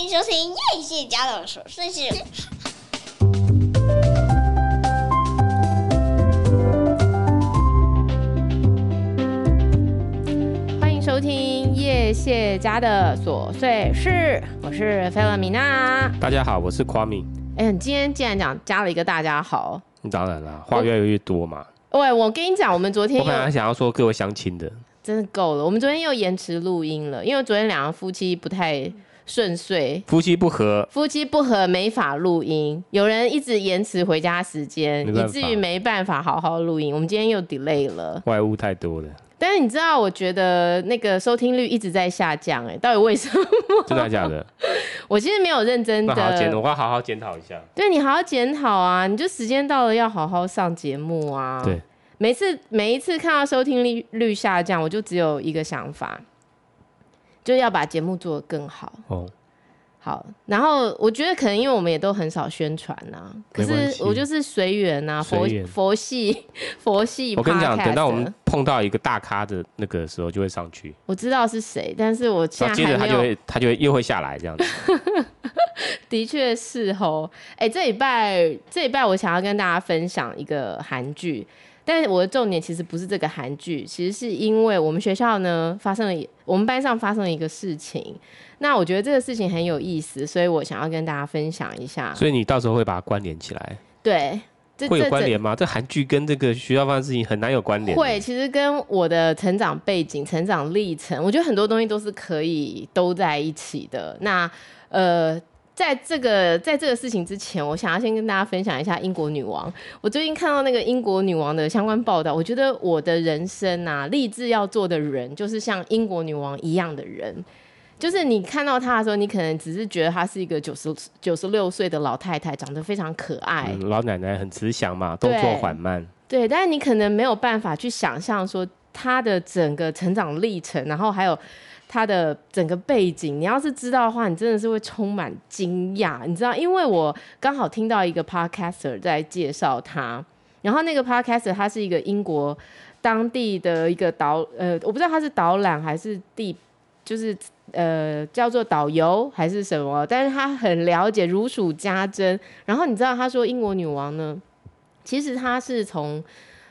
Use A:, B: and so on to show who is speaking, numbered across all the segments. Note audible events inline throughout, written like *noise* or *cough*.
A: 欢迎收听叶谢家的琐碎事。
B: 欢迎收听叶谢家的琐碎事，我是菲勒米娜。
C: 大家好，我是夸米。
B: 哎、欸，你今天竟然讲加了一个大家好，
C: 当然了，话越来越多嘛。
B: 喂，我跟你讲，我们昨天
C: 我本来想要说各位相亲的，
B: 真的够了。我们昨天又延迟录音了，因为昨天两个夫妻不太顺遂，
C: 夫妻不和，
B: 夫妻不和没法录音，有人一直延迟回家时间，以至于没办法好好录音。我们今天又 delay 了，
C: 外物太多了。
B: 但是你知道，我觉得那个收听率一直在下降，哎，到底为什么？
C: 真的假的？*laughs*
B: 我其实没有认真的，
C: 我要好好检讨一下。
B: 对，你好好检讨啊！你就时间到了要好好上节目啊！
C: 对，
B: 每次每一次看到收听率率下降，我就只有一个想法，就要把节目做得更好。哦。好，然后我觉得可能因为我们也都很少宣传呐、啊，可是我就是随缘呐，佛佛系佛系。
C: 我跟你讲，等到我们碰到一个大咖的那个时候，就会上去。
B: 我知道是谁，但是我现在
C: 接着他就会他就会又会下来这样子。*laughs*
B: 的确是哦，哎，这礼拜这礼拜我想要跟大家分享一个韩剧。但是我的重点其实不是这个韩剧，其实是因为我们学校呢发生了，我们班上发生了一个事情。那我觉得这个事情很有意思，所以我想要跟大家分享一下。
C: 所以你到时候会把它关联起来？
B: 对，
C: 会有关联吗？这韩剧跟这个学校发生的事情很难有关联。
B: 会，其实跟我的成长背景、成长历程，我觉得很多东西都是可以都在一起的。那呃。在这个在这个事情之前，我想要先跟大家分享一下英国女王。我最近看到那个英国女王的相关报道，我觉得我的人生啊，立志要做的人，就是像英国女王一样的人。就是你看到她的时候，你可能只是觉得她是一个九十九十六岁的老太太，长得非常可爱。
C: 嗯，老奶奶很慈祥嘛，动作缓慢。
B: 对，但是你可能没有办法去想象说她的整个成长历程，然后还有。他的整个背景，你要是知道的话，你真的是会充满惊讶。你知道，因为我刚好听到一个 podcaster 在介绍他，然后那个 podcaster 他是一个英国当地的一个导，呃，我不知道他是导览还是地，就是呃叫做导游还是什么，但是他很了解，如数家珍。然后你知道，他说英国女王呢，其实他是从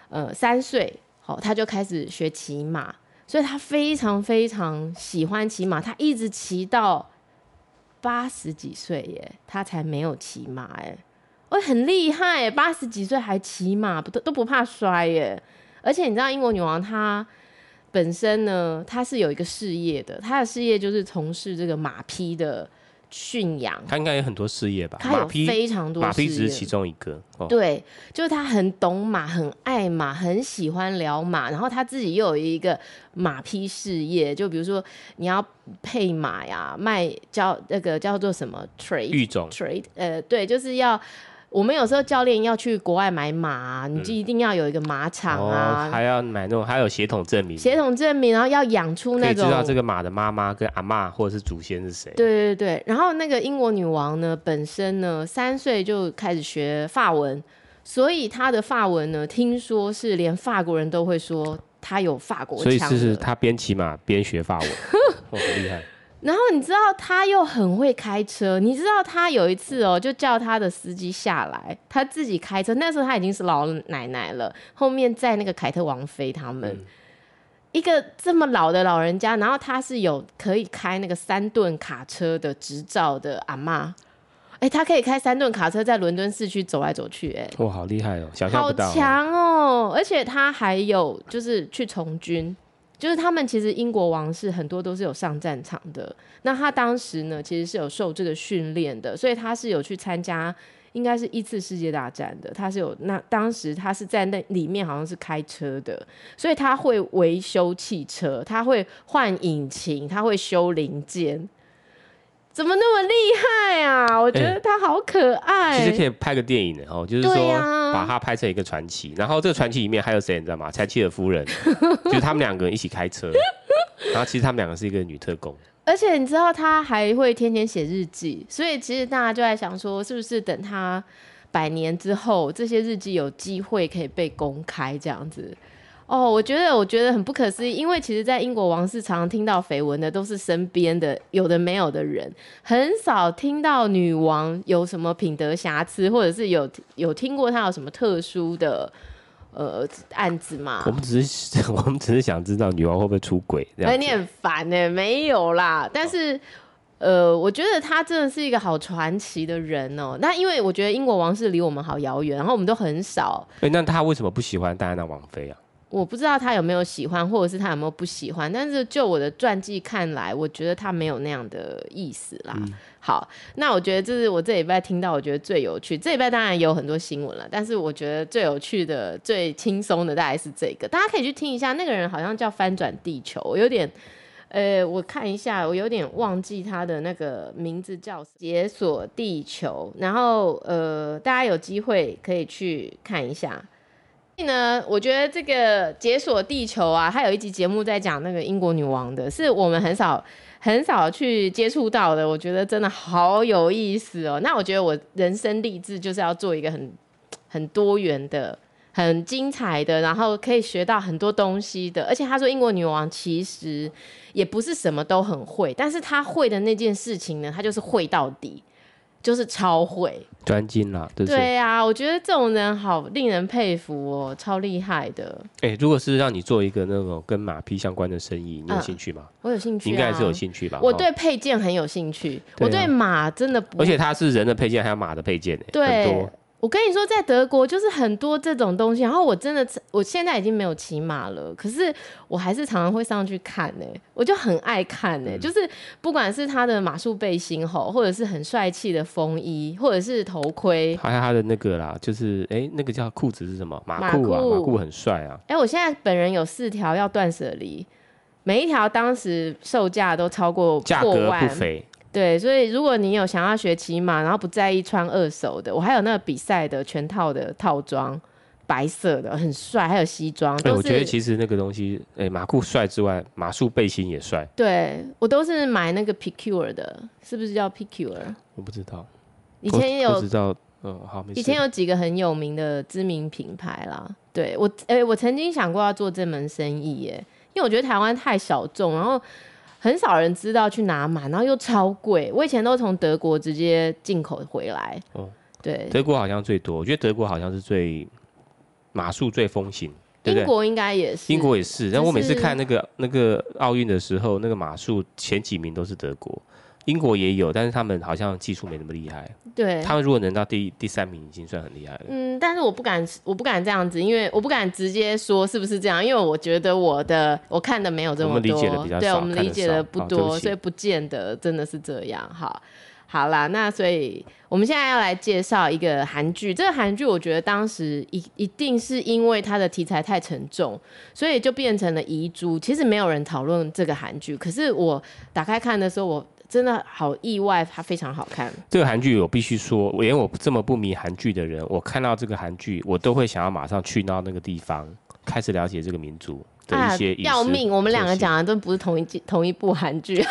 B: 呃三岁，好，他就开始学骑马。所以他非常非常喜欢骑马，他一直骑到八十几岁耶，他才没有骑马哎，我很厉害耶，八十几岁还骑马，不都都不怕摔耶。而且你知道英国女王她本身呢，她是有一个事业的，她的事业就是从事这个马匹的。驯养，
C: 他应该有很多事业吧？
B: 他有非常多事业，
C: 马匹只是其中一个。哦、
B: 对，就是他很懂马，很爱马，很喜欢聊马。然后他自己又有一个马匹事业，就比如说你要配马呀，卖叫那个叫做什么 trade
C: 育种
B: trade，呃，对，就是要。我们有时候教练要去国外买马，啊，你就一定要有一个马场啊，
C: 还要买那种，还有血统证明，
B: 血统证明，然后要养出那种，
C: 可以知道这个马的妈妈跟阿妈或者是祖先是谁。
B: 对对对，然后那个英国女王呢，本身呢三岁就开始学法文，所以她的法文呢，听说是连法国人都会说她有法国腔，
C: 所以是是她边骑马边学法文，*laughs* 哦，很厉害。
B: 然后你知道他又很会开车，你知道他有一次哦，就叫他的司机下来，他自己开车。那时候他已经是老奶奶了，后面载那个凯特王妃他们，嗯、一个这么老的老人家，然后他是有可以开那个三吨卡车的执照的阿妈，哎，他可以开三吨卡车在伦敦市区走来走去，哎，
C: 哇，好厉害哦，想象不到，
B: 好强哦，而且他还有就是去从军。就是他们其实英国王室很多都是有上战场的，那他当时呢其实是有受这个训练的，所以他是有去参加，应该是一次世界大战的，他是有那当时他是在那里面好像是开车的，所以他会维修汽车，他会换引擎，他会修零件。怎么那么厉害啊？我觉得他好可爱。
C: 欸、其实可以拍个电影的哦，就是说把他拍成一个传奇。啊、然后这个传奇里面还有谁你知道吗？柴契尔夫人，*laughs* 就是他们两个人一起开车。然后其实他们两个是一个女特工。
B: 而且你知道他还会天天写日记，所以其实大家就在想说，是不是等他百年之后，这些日记有机会可以被公开这样子？哦，我觉得我觉得很不可思议，因为其实，在英国王室常常听到绯闻的都是身边的有的没有的人，很少听到女王有什么品德瑕疵，或者是有有听过她有什么特殊的呃案子嘛。
C: 我们只是 *laughs* 我们只是想知道女王会不会出轨。哎，
B: 你很烦呢，没有啦，但是。哦呃，我觉得他真的是一个好传奇的人哦。那因为我觉得英国王室离我们好遥远，然后我们都很少。
C: 哎，那他为什么不喜欢戴安娜王妃啊？
B: 我不知道他有没有喜欢，或者是他有没有不喜欢。但是就我的传记看来，我觉得他没有那样的意思啦。嗯、好，那我觉得这是我这礼拜听到我觉得最有趣。这礼拜当然也有很多新闻了，但是我觉得最有趣的、最轻松的大概是这个。大家可以去听一下，那个人好像叫翻转地球，我有点。呃，我看一下，我有点忘记他的那个名字叫《解锁地球》，然后呃，大家有机会可以去看一下。以呢，我觉得这个《解锁地球》啊，它有一集节目在讲那个英国女王的，是我们很少很少去接触到的，我觉得真的好有意思哦。那我觉得我人生励志就是要做一个很很多元的。很精彩的，然后可以学到很多东西的。而且他说，英国女王其实也不是什么都很会，但是她会的那件事情呢，她就是会到底，就是超会，
C: 专精啦。对
B: 对啊，我觉得这种人好令人佩服哦，超厉害的。
C: 哎、欸，如果是让你做一个那种跟马匹相关的生意，你有兴趣吗？嗯、
B: 我有兴趣、啊，
C: 应该是有兴趣吧。
B: 我对配件很有兴趣，啊、我对马真的不，
C: 而且它是人的配件，还有马的配件，对，很多。
B: 我跟你说，在德国就是很多这种东西，然后我真的，我现在已经没有骑马了，可是我还是常常会上去看呢，我就很爱看呢，嗯、就是不管是他的马术背心吼，或者是很帅气的风衣，或者是头盔，
C: 还有他的那个啦，就是哎、欸，那个叫裤子是什么？马裤啊，马裤很帅啊。
B: 哎、欸，我现在本人有四条要断舍离，每一条当时售价都超过
C: 价格不菲。
B: 对，所以如果你有想要学骑马，然后不在意穿二手的，我还有那个比赛的全套的套装，白色的很帅，还有西装。对、欸，我
C: 觉得其实那个东西，哎、欸，马裤帅之外，马术背心也帅。
B: 对，我都是买那个 Picure 的，是不是叫 Picure？
C: 我不知道，
B: 以前也有
C: 不知道，嗯，好，
B: 以前有几个很有名的知名品牌啦。对我，哎、欸，我曾经想过要做这门生意耶，因为我觉得台湾太小众，然后。很少人知道去哪买，然后又超贵。我以前都从德国直接进口回来。哦，对，
C: 德国好像最多。我觉得德国好像是最马术最风行，对对，
B: 英国应该也是，
C: 英国也是。但我每次看那个那个奥运的时候，那个马术前几名都是德国。英国也有，但是他们好像技术没那么厉害。
B: 对，
C: 他们如果能到第第三名，已经算很厉害了。
B: 嗯，但是我不敢，我不敢这样子，因为我不敢直接说是不是这样，因为我觉得我的我看的没有这么多，我们理解的比较少，对，我们理解的不多，哦，所以不见得真的是这样。好，好啦，那所以我们现在要来介绍一个韩剧。这个韩剧我觉得当时一一定是因为它的题材太沉重，所以就变成了遗珠。其实没有人讨论这个韩剧，可是我打开看的时候，我。真的好意外，它非常好看。
C: 这个韩剧我必须说，连我这么不迷韩剧的人，我看到这个韩剧，我都会想要马上去到那个地方，开始了解这个民族的一些、啊。要
B: 命！我们两个讲的都不是同一季、同一部韩剧，哦、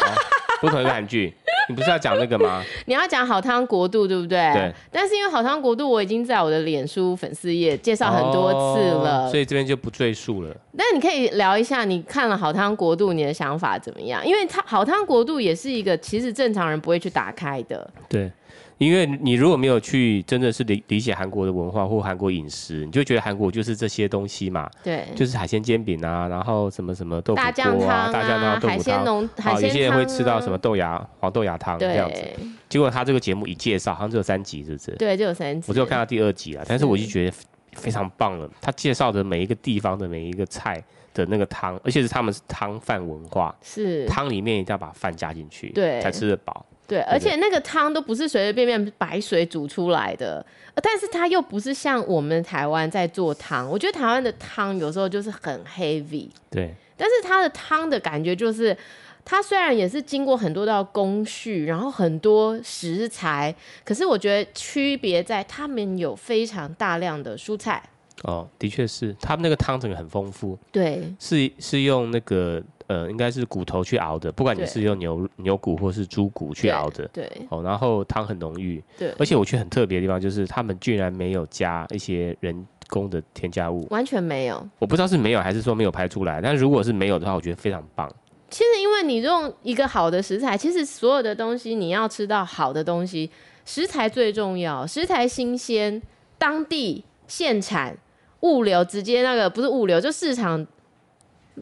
C: 不同一个韩剧。*laughs* 你不是要讲那个吗？
B: 你要讲好汤国度，对不对？对。但是因为好汤国度，我已经在我的脸书粉丝页介绍很多次了，
C: 哦，所以这边就不赘述了。
B: 那你可以聊一下，你看了好汤国度，你的想法怎么样？因为它好汤国度也是一个其实正常人不会去打开的。
C: 对。因为你如果没有去真的是理理解韩国的文化或韩国饮食，你就觉得韩国就是这些东西嘛，
B: 对，
C: 就是海鲜煎饼啊，然后什么什么豆腐锅啊，大酱汤啊，大酱汤、豆腐汤，海鲜浓海鲜汤啊，有些人会吃到什么豆芽黄豆芽汤这样子。结果他这个节目一介绍，好像只有三集，是不是？
B: 对，就有三集。
C: 我就看到第二集了，但是我就觉得非常棒了。他介绍的每一个地方的每一个菜的那个汤，而且是他们是汤饭文化，
B: 是汤
C: 里面一定要把饭加进去，
B: 对，
C: 才吃得饱。
B: 对，而且那个汤都不是随随便便白水煮出来的，但是它又不是像我们台湾在做汤。我觉得台湾的汤有时候就是很 heavy，
C: 对。
B: 但是它的汤的感觉就是，它虽然也是经过很多道工序，然后很多食材，可是我觉得区别在他们有非常大量的蔬菜。
C: 哦，的确是，他们那个汤整个很丰富。
B: 对，
C: 是是用那个。呃，应该是骨头去熬的，不管你是用牛牛骨或是猪骨去熬的，
B: 对，
C: 哦，然后汤很浓郁，
B: 对，
C: 而且我觉得很特别的地方就是他们居然没有加一些人工的添加物？
B: 完全没有。
C: 我不知道是没有还是说没有拍出来，但如果是没有的话，我觉得非常棒。
B: 其实因为你用一个好的食材，其实所有的东西你要吃到好的东西，食材最重要，食材新鲜，当地现产，物流直接那个不是物流，就市场。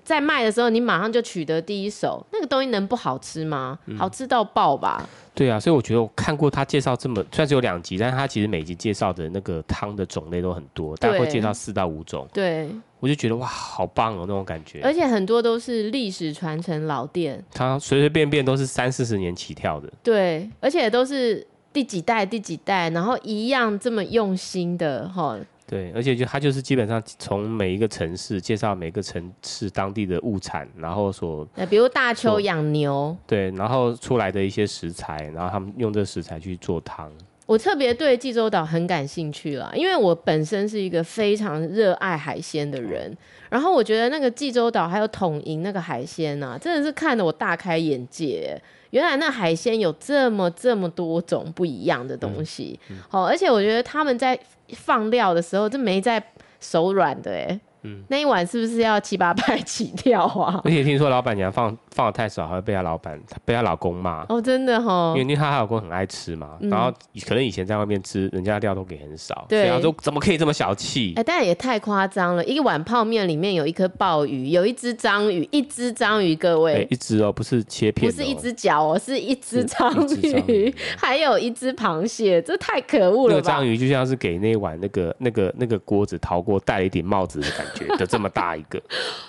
B: 在卖的时候，你马上就取得第一手，那个东西能不好吃吗？嗯、好吃到爆吧！
C: 对啊，所以我觉得我看过他介绍这么，虽然只有两集，但是他其实每集介绍的那个汤的种类都很多，大概会介绍四到五种。
B: 对，
C: 我就觉得哇，好棒哦，那种感觉。
B: 而且很多都是历史传承老店，
C: 他随随便便都是三四十年起跳的。
B: 对，而且都是第几代第几代，然后一样这么用心的哈。
C: 对，而且就他就是基本上从每一个城市介绍每个城市当地的物产，然后所，
B: 比如大邱养牛，
C: 对，然后出来的一些食材，然后他们用这食材去做汤。
B: 我特别对济州岛很感兴趣了，因为我本身是一个非常热爱海鲜的人，然后我觉得那个济州岛还有统营那个海鲜啊，真的是看得我大开眼界。原来那海鲜有这么这么多种不一样的东西，好、嗯嗯，而且我觉得他们在放料的时候，就没在手软的哎。嗯、那一碗是不是要七八百起跳啊？*laughs*
C: 而且听说老板娘放放的太少，还会被她老板被她老公骂。
B: 哦，真的哈，
C: 因为她老公很爱吃嘛，嗯、然后可能以前在外面吃，人家料都给很少，对，所以说怎么可以这么小气？
B: 哎、欸，但也太夸张了，一碗泡面里面有一颗鲍鱼，有一只章鱼，一只章鱼，各位，
C: 欸、一只哦，不是切片，
B: 不是一只脚哦，是一只章鱼，*laughs* 还有一只螃蟹，这太可恶了吧？那个
C: 章鱼就像是给那碗那个那个那个锅子陶锅戴了一顶帽子的感觉，得这么大一个。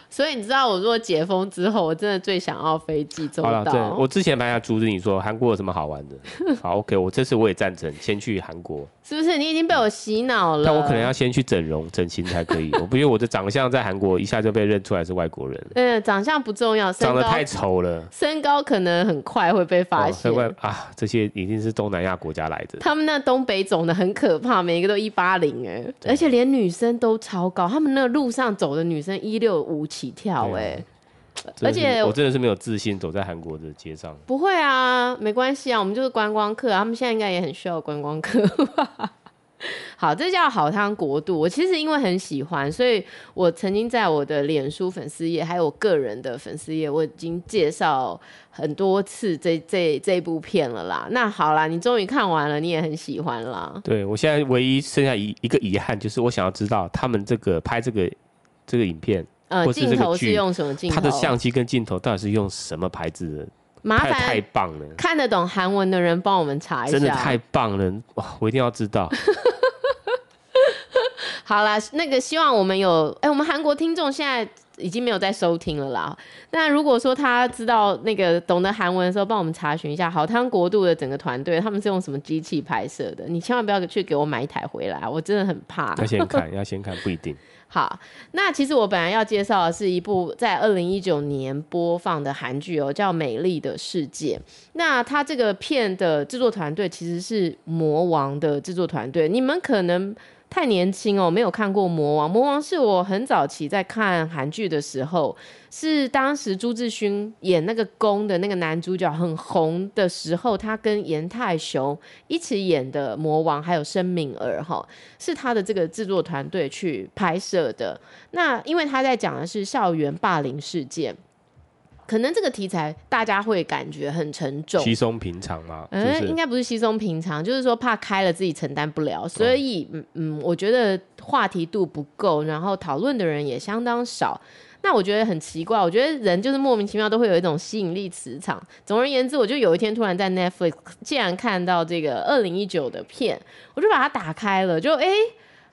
B: 所以你知道，我如果解封之后，我真的最想要飞济州岛。好了，对，
C: 我之前本来想阻止你说韩国有什么好玩的。*laughs* 好，OK，我这次我也赞成，先去韩国。
B: 是不是？你已经被我洗脑了？
C: 但我可能要先去整容、整形才可以。*laughs* 我不因为我的长相在韩国一下就被认出来是外国人。
B: 嗯，长相不重要，
C: 长得太丑了。
B: 身高可能很快会被发现。
C: 哦、啊，这些一定是东南亚国家来的。
B: 他们那东北肿的很可怕，每一个都一八零哎，而且连女生都超高。他们那路上走的女生一六五起跳哎。而且
C: 我真的是没有自信走在韩国的街上。
B: 不会啊，没关系啊，我们就是观光客，他们现在应该也很需要观光客吧。*laughs* 好，这叫好汤国度。我其实因为很喜欢，所以我曾经在我的脸书粉丝页，还有我个人的粉丝页，我已经介绍很多次这这这部片了啦。那好啦，你终于看完了，你也很喜欢啦。
C: 对，我现在唯一剩下一一个遗憾，就是我想要知道他们这个拍这个这个影片。
B: 呃，镜头是用什么镜头？
C: 它的相机跟镜头到底是用什么牌子的？
B: 麻烦
C: 太棒了！
B: 看得懂韩文的人帮我们查一下。
C: 真的太棒了！哇，我一定要知道。*laughs* *laughs*
B: 好啦，那个希望我们有哎、欸，我们韩国听众现在已经没有在收听了啦。那如果说他知道那个懂得韩文的时候，帮我们查询一下好汤国度的整个团队，他们是用什么机器拍摄的？你千万不要去给我买一台回来，我真的很怕。
C: 要先看，*laughs* 要先看，不一定。
B: 好，那其实我本来要介绍的是一部在二零一九年播放的韩剧哦，叫《美丽的世界》。那它这个片的制作团队其实是《魔王》的制作团队，你们可能。太年轻哦，没有看过《魔王》。《魔王》是我很早期在看韩剧的时候，是当时朱智勋演那个宫的那个男主角很红的时候，他跟严泰雄一起演的《魔王》，还有申敏儿哈，是他的这个制作团队去拍摄的。那因为他在讲的是校园霸凌事件。可能这个题材大家会感觉很沉重，
C: 稀松平常吗？
B: 嗯，应该不是稀松平常，就是说怕开了自己承担不了，所以嗯嗯，我觉得话题度不够，然后讨论的人也相当少。那我觉得很奇怪，我觉得人就是莫名其妙都会有一种吸引力磁场。总而言之，我就有一天突然在 Netflix 竟然看到这个二零一九的片，我就把它打开了，就哎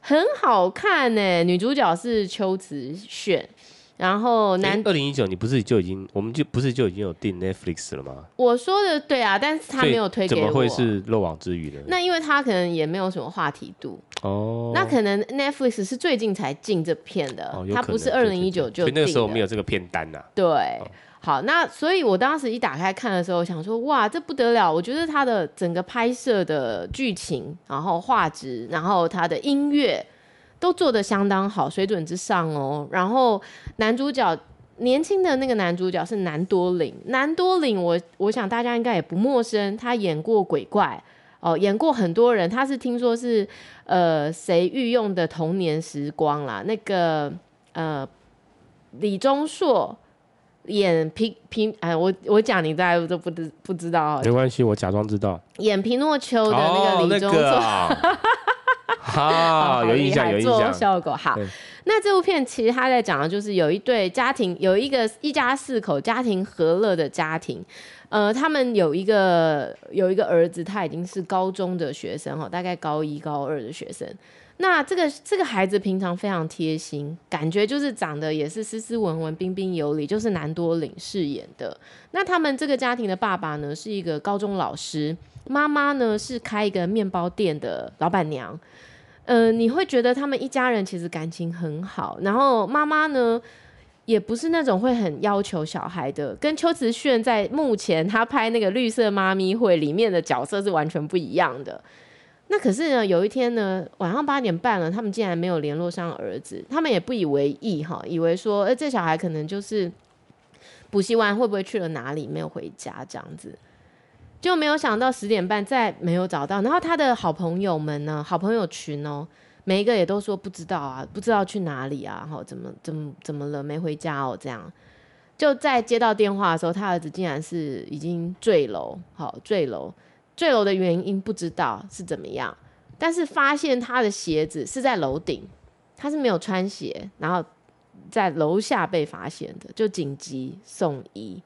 B: 很好看呢，女主角是秋瓷炫。然后男
C: 二零一九，你不是就已经，我们就不是就已经有订 Netflix 了吗？
B: 我说的对啊，但是他没有推给我，
C: 怎么会是漏网之鱼呢？
B: 那因为他可能也没有什么话题度哦。那可能 Netflix 是最近才进这片的，他、哦、不是二零一九就。
C: 所以那个时候没有这个片单呐、啊。
B: 对，哦、好，那所以我当时一打开看的时候，想说哇，这不得了！我觉得他的整个拍摄的剧情，然后画质，然后他的音乐。都做的相当好，水准之上哦。然后男主角年轻的那个男主角是南多岭，南多岭我我想大家应该也不陌生，他演过鬼怪哦，演过很多人，他是听说是呃谁御用的童年时光啦，那个呃李钟硕演皮皮，哎，我我讲你大家都不知不知道，
C: 没关系，我假装知道，
B: 演皮诺丘的那个李钟硕。*laughs*
C: 好，*laughs* 有印象，有印象。
B: 效果好。那这部片其实他在讲的就是有一对家庭，有一个一家四口家庭和乐的家庭。呃，他们有一个有一个儿子，他已经是高中的学生哈，大概高一高二的学生。那这个这个孩子平常非常贴心，感觉就是长得也是斯斯文文、彬彬有礼，就是南多岭饰演的。那他们这个家庭的爸爸呢，是一个高中老师，妈妈呢是开一个面包店的老板娘。呃，你会觉得他们一家人其实感情很好，然后妈妈呢，也不是那种会很要求小孩的，跟秋瓷炫在目前他拍那个《绿色妈咪会》里面的角色是完全不一样的。那可是呢，有一天呢，晚上八点半了，他们竟然没有联络上儿子，他们也不以为意哈，以为说，呃，这小孩可能就是补习完会不会去了哪里，没有回家这样子。就没有想到十点半再没有找到，然后他的好朋友们呢，好朋友群哦，每一个也都说不知道啊，不知道去哪里啊，好，怎么怎么怎么了，没回家哦，这样。就在接到电话的时候，他儿子竟然是已经坠楼，好，坠楼，坠楼的原因不知道是怎么样，但是发现他的鞋子是在楼顶，他是没有穿鞋，然后在楼下被发现的，就紧急送医。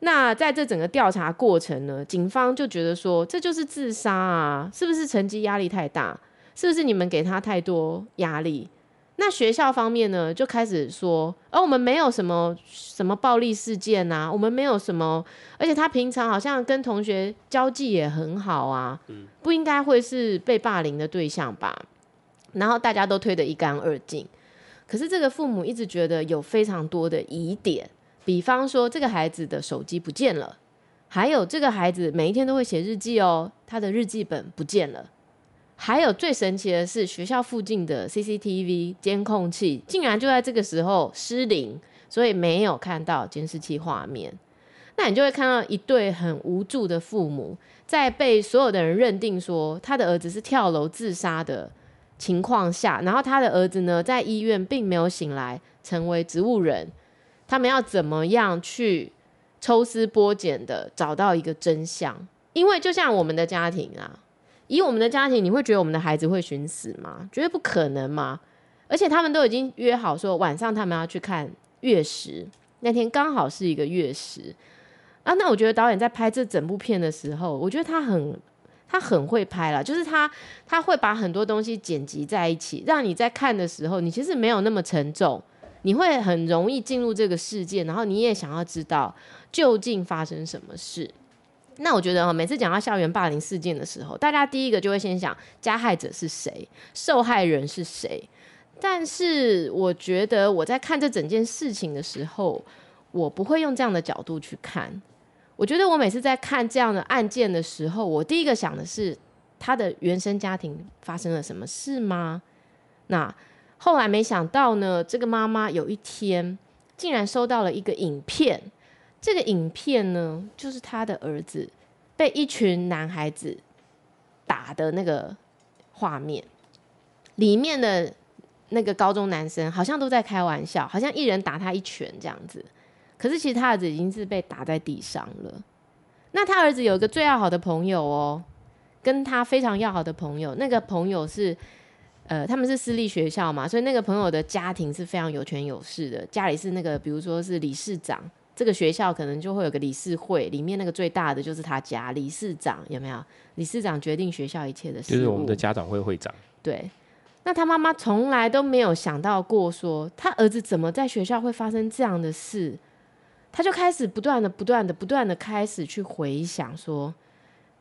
B: 那在这整个调查过程呢，警方就觉得说，这就是自杀啊，是不是成绩压力太大？是不是你们给他太多压力？那学校方面呢，就开始说，而、哦、我们没有什么什么暴力事件啊，我们没有什么，而且他平常好像跟同学交际也很好啊，不应该会是被霸凌的对象吧？然后大家都推得一干二净，可是这个父母一直觉得有非常多的疑点。比方说，这个孩子的手机不见了，还有这个孩子每一天都会写日记哦，他的日记本不见了，还有最神奇的是，学校附近的 CCTV 监控器竟然就在这个时候失灵，所以没有看到监视器画面。那你就会看到一对很无助的父母，在被所有的人认定说他的儿子是跳楼自杀的情况下，然后他的儿子呢，在医院并没有醒来，成为植物人。他们要怎么样去抽丝剥茧的找到一个真相？因为就像我们的家庭啊，以我们的家庭，你会觉得我们的孩子会寻死吗？绝对不可能嘛！而且他们都已经约好说晚上他们要去看月食，那天刚好是一个月食啊。那我觉得导演在拍这整部片的时候，我觉得他很他很会拍了，就是他他会把很多东西剪辑在一起，让你在看的时候，你其实没有那么沉重。你会很容易进入这个世界，然后你也想要知道究竟发生什么事。那我觉得每次讲到校园霸凌事件的时候，大家第一个就会先想加害者是谁，受害人是谁。但是我觉得我在看这整件事情的时候，我不会用这样的角度去看。我觉得我每次在看这样的案件的时候，我第一个想的是他的原生家庭发生了什么事吗？那。后来没想到呢，这个妈妈有一天竟然收到了一个影片。这个影片呢，就是他的儿子被一群男孩子打的那个画面。里面的那个高中男生好像都在开玩笑，好像一人打他一拳这样子。可是其实他儿子已经是被打在地上了。那他儿子有一个最要好的朋友哦，跟他非常要好的朋友，那个朋友是。呃，他们是私立学校嘛，所以那个朋友的家庭是非常有权有势的，家里是那个，比如说是理事长，这个学校可能就会有个理事会，里面那个最大的就是他家理事长，有没有？理事长决定学校一切的事，
C: 就是我们的家长会会长。
B: 对，那他妈妈从来都没有想到过说，他儿子怎么在学校会发生这样的事，他就开始不断的、不断的、不断的开始去回想说。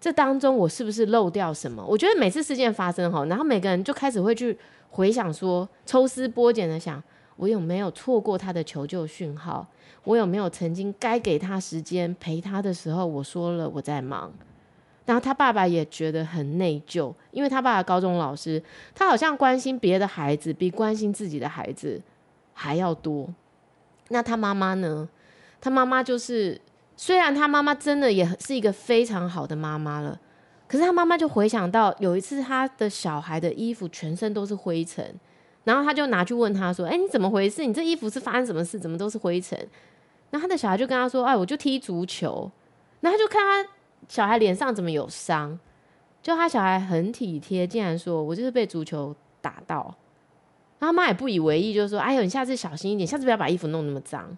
B: 这当中我是不是漏掉什么？我觉得每次事件发生后，然后每个人就开始会去回想说，抽丝剥茧的想，我有没有错过他的求救讯号？我有没有曾经该给他时间陪他的时候，我说了我在忙？然后他爸爸也觉得很内疚，因为他爸爸高中老师，他好像关心别的孩子比关心自己的孩子还要多。那他妈妈呢？他妈妈就是。虽然他妈妈真的也是一个非常好的妈妈了，可是他妈妈就回想到有一次他的小孩的衣服全身都是灰尘，然后他就拿去问他说：“哎，你怎么回事？你这衣服是发生什么事？怎么都是灰尘？”然后他的小孩就跟他说：“哎，我就踢足球。”然后他就看他小孩脸上怎么有伤，就他小孩很体贴，竟然说：“我就是被足球打到。”他妈也不以为意，就是说：“哎呦，你下次小心一点，下次不要把衣服弄那么脏。”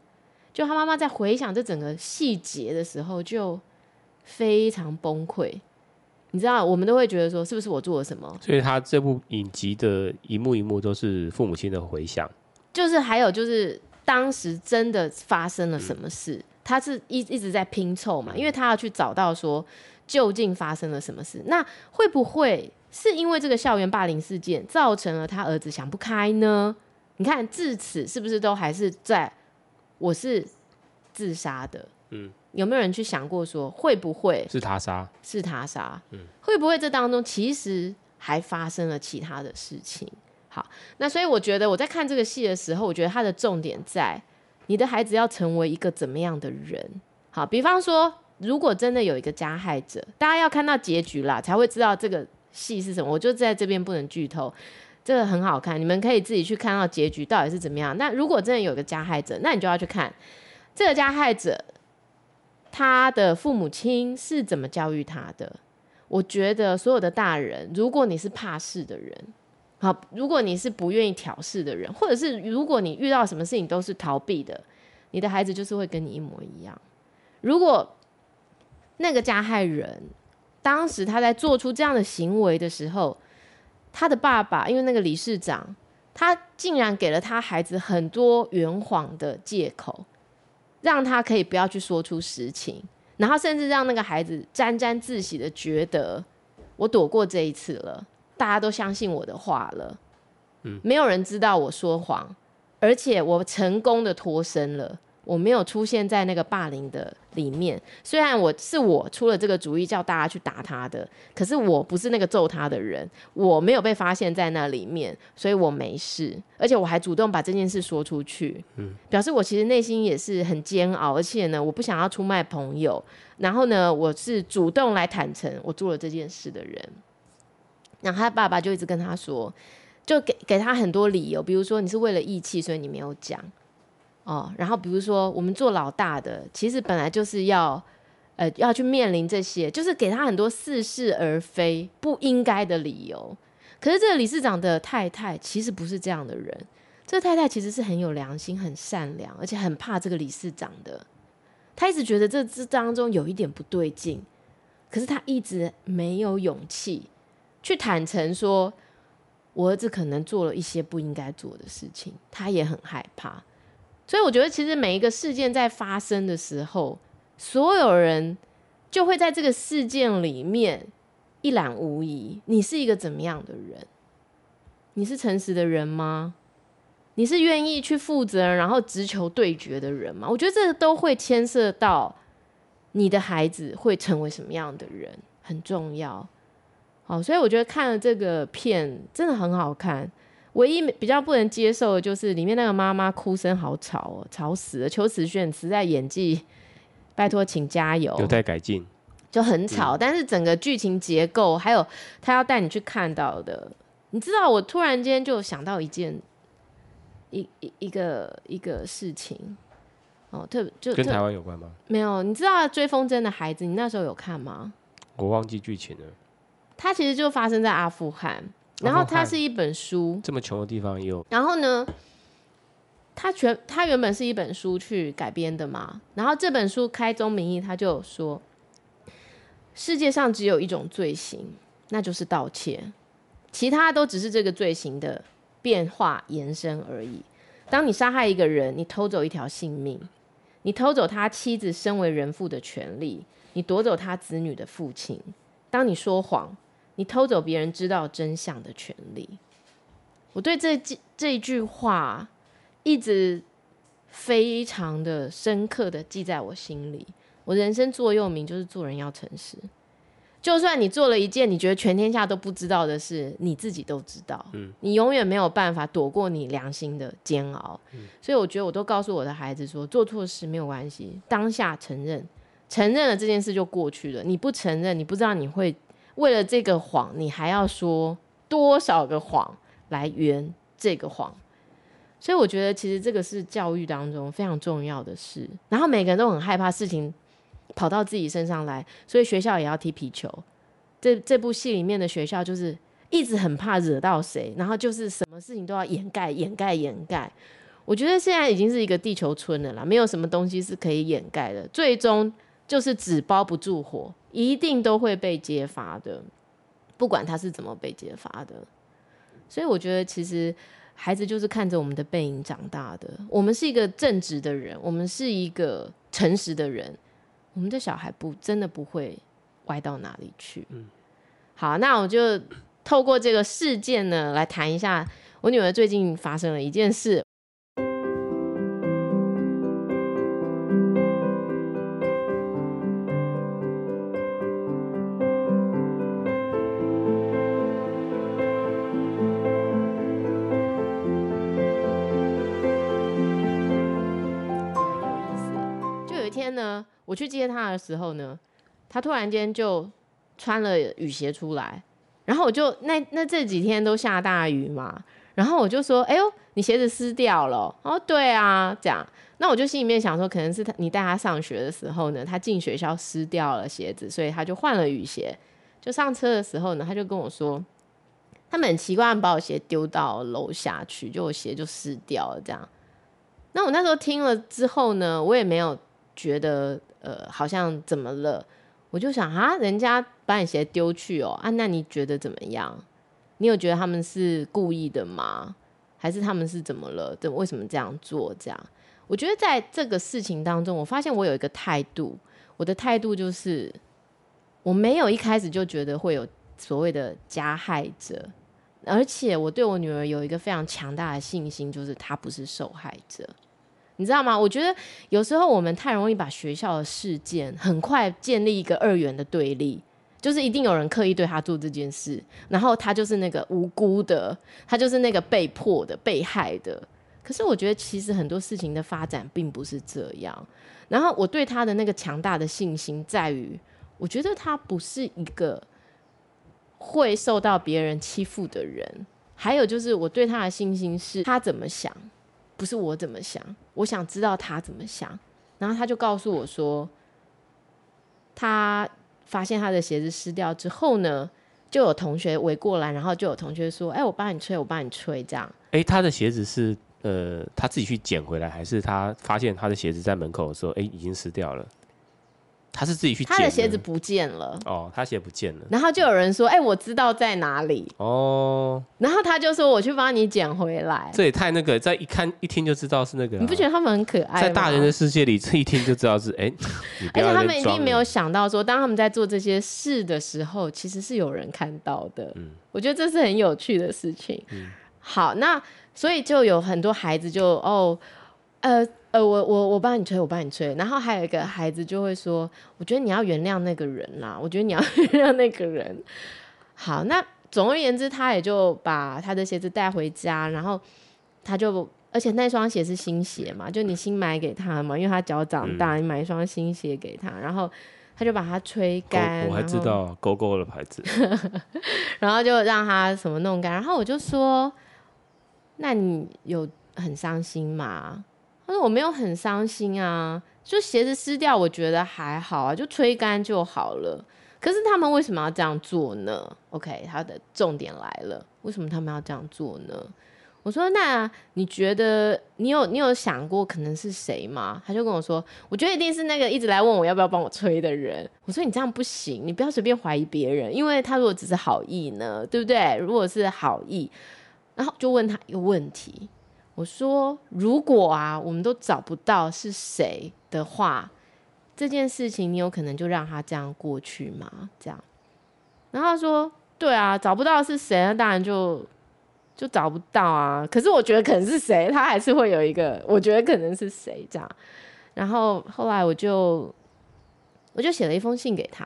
B: 就他妈妈在回想这整个细节的时候，就非常崩溃。你知道，我们都会觉得说，是不是我做了什么？
C: 所以他这部影集的一幕一幕都是父母亲的回想。
B: 就是还有就是当时真的发生了什么事，嗯、他是一一直在拼凑嘛，因为他要去找到说究竟发生了什么事。那会不会是因为这个校园霸凌事件造成了他儿子想不开呢？你看至此是不是都还是在？我是自杀的，嗯，有没有人去想过说会不会
C: 是他杀？
B: 是他杀，嗯，会不会这当中其实还发生了其他的事情？好，那所以我觉得我在看这个戏的时候，我觉得它的重点在你的孩子要成为一个怎么样的人？好，比方说，如果真的有一个加害者，大家要看到结局啦，才会知道这个戏是什么。我就在这边不能剧透。这个很好看，你们可以自己去看到结局到底是怎么样。那如果真的有个加害者，那你就要去看这个加害者他的父母亲是怎么教育他的。我觉得所有的大人，如果你是怕事的人，好，如果你是不愿意挑事的人，或者是如果你遇到什么事情都是逃避的，你的孩子就是会跟你一模一样。如果那个加害人当时他在做出这样的行为的时候，他的爸爸，因为那个理事长，他竟然给了他孩子很多圆谎的借口，让他可以不要去说出实情，然后甚至让那个孩子沾沾自喜的觉得，我躲过这一次了，大家都相信我的话了，嗯，没有人知道我说谎，而且我成功的脱身了。我没有出现在那个霸凌的里面，虽然我是我出了这个主意叫大家去打他的，可是我不是那个揍他的人，我没有被发现在那里面，所以我没事，而且我还主动把这件事说出去，嗯，表示我其实内心也是很煎熬，而且呢，我不想要出卖朋友，然后呢，我是主动来坦诚我做了这件事的人，然后他爸爸就一直跟他说，就给给他很多理由，比如说你是为了义气，所以你没有讲。哦，然后比如说我们做老大的，其实本来就是要，呃，要去面临这些，就是给他很多似是而非、不应该的理由。可是这个理事长的太太其实不是这样的人，这个太太其实是很有良心、很善良，而且很怕这个理事长的。他一直觉得这这当中有一点不对劲，可是他一直没有勇气去坦诚说，我儿子可能做了一些不应该做的事情，他也很害怕。所以我觉得，其实每一个事件在发生的时候，所有人就会在这个事件里面一览无遗。你是一个怎么样的人？你是诚实的人吗？你是愿意去负责任，然后直球对决的人吗？我觉得这都会牵涉到你的孩子会成为什么样的人，很重要。好，所以我觉得看了这个片真的很好看。唯一比较不能接受的就是里面那个妈妈哭声好吵哦，吵死了！邱瓷炫实在演技，拜托请加油，
C: 有待改进，
B: 就很吵。嗯、但是整个剧情结构，还有他要带你去看到的，你知道，我突然间就想到一件一一一个一个事情哦，特就
C: 跟台湾有关吗？
B: 没有，你知道追风筝的孩子，你那时候有看吗？
C: 我忘记剧情了。
B: 它其实就发生在阿富汗。然后它是一本书，
C: 这么穷的地方也有。
B: 然后呢，它全它原本是一本书去改编的嘛。然后这本书开宗明义，他就说，世界上只有一种罪行，那就是盗窃，其他都只是这个罪行的变化延伸而已。当你杀害一个人，你偷走一条性命，你偷走他妻子身为人父的权利，你夺走他子女的父亲。当你说谎。你偷走别人知道真相的权利，我对这句这一句话一直非常的深刻的记在我心里。我人生座右铭就是做人要诚实，就算你做了一件你觉得全天下都不知道的事，你自己都知道。嗯，你永远没有办法躲过你良心的煎熬。嗯，所以我觉得我都告诉我的孩子说，做错事没有关系，当下承认，承认了这件事就过去了。你不承认，你不知道你会。为了这个谎，你还要说多少个谎来圆这个谎？所以我觉得，其实这个是教育当中非常重要的事。然后每个人都很害怕事情跑到自己身上来，所以学校也要踢皮球。这这部戏里面的学校就是一直很怕惹到谁，然后就是什么事情都要掩盖、掩盖、掩盖。我觉得现在已经是一个地球村了啦，没有什么东西是可以掩盖的。最终就是纸包不住火，一定都会被揭发的，不管他是怎么被揭发的。所以我觉得其实。孩子就是看着我们的背影长大的。我们是一个正直的人，我们是一个诚实的人，我们的小孩不真的不会歪到哪里去。嗯，好，那我就透过这个事件呢，来谈一下我女儿最近发生了一件事。我去接他的时候呢，他突然间就穿了雨鞋出来，然后我就那那这几天都下大雨嘛，然后我就说：“哎呦，你鞋子湿掉了。”哦，对啊，这样，那我就心里面想说，可能是他你带他上学的时候呢，他进学校湿掉了鞋子，所以他就换了雨鞋。就上车的时候呢，他就跟我说，他们很奇怪把我鞋丢到楼下去，就我鞋就湿掉了这样。那我那时候听了之后呢，我也没有觉得。呃，好像怎么了？我就想啊，人家把你鞋丢去哦，啊，那你觉得怎么样？你有觉得他们是故意的吗？还是他们是怎么了？怎为什么这样做？这样，我觉得在这个事情当中，我发现我有一个态度，我的态度就是我没有一开始就觉得会有所谓的加害者，而且我对我女儿有一个非常强大的信心，就是她不是受害者。你知道吗？我觉得有时候我们太容易把学校的事件很快建立一个二元的对立，就是一定有人刻意对他做这件事，然后他就是那个无辜的，他就是那个被迫的、被害的。可是我觉得其实很多事情的发展并不是这样。然后我对他的那个强大的信心在于，我觉得他不是一个会受到别人欺负的人。还有就是我对他的信心是他怎么想。不是我怎么想，我想知道他怎么想。然后他就告诉我说，他发现他的鞋子湿掉之后呢，就有同学围过来，然后就有同学说：“哎、我帮你吹，我帮你吹。”这样。哎、
C: 他的鞋子是呃他自己去捡回来，还是他发现他的鞋子在门口的时候，哎、已经湿掉了？他是自己去捡，
B: 他的鞋子不见了
C: 哦，他鞋不见了。
B: 然后就有人说：“哎、欸，我知道在哪里哦。”然后他就说：“我去帮你捡回来。”
C: 这也太那个，在一看一听就知道是那个、啊。
B: 你不觉得他们很可爱吗？
C: 在大人的世界里，这一听就知道是哎。*laughs* 欸、
B: 而且他们一定没有想到说，当他们在做这些事的时候，其实是有人看到的。嗯，我觉得这是很有趣的事情。嗯，好，那所以就有很多孩子就哦，呃。呃，我我我帮你吹，我帮你吹。然后还有一个孩子就会说：“我觉得你要原谅那个人啦，我觉得你要 *laughs* 原谅那个人。”好，那总而言之，他也就把他的鞋子带回家，然后他就，而且那双鞋是新鞋嘛，就你新买给他嘛，因为他脚长大，嗯、你买一双新鞋给他，然后他就把它吹干。
C: 我还知道勾勾的牌子。*laughs*
B: 然后就让他什么弄干，然后我就说：“那你有很伤心吗？”他说：“我没有很伤心啊，就鞋子湿掉，我觉得还好啊，就吹干就好了。可是他们为什么要这样做呢？OK，他的重点来了，为什么他们要这样做呢？我说：那你觉得你有你有想过可能是谁吗？他就跟我说：我觉得一定是那个一直来问我要不要帮我吹的人。我说：你这样不行，你不要随便怀疑别人，因为他如果只是好意呢，对不对？如果是好意，然后就问他一个问题。”我说：“如果啊，我们都找不到是谁的话，这件事情你有可能就让他这样过去吗？这样？”然后他说：“对啊，找不到是谁，那当然就就找不到啊。可是我觉得可能是谁，他还是会有一个，我觉得可能是谁这样。然后后来我就我就写了一封信给他，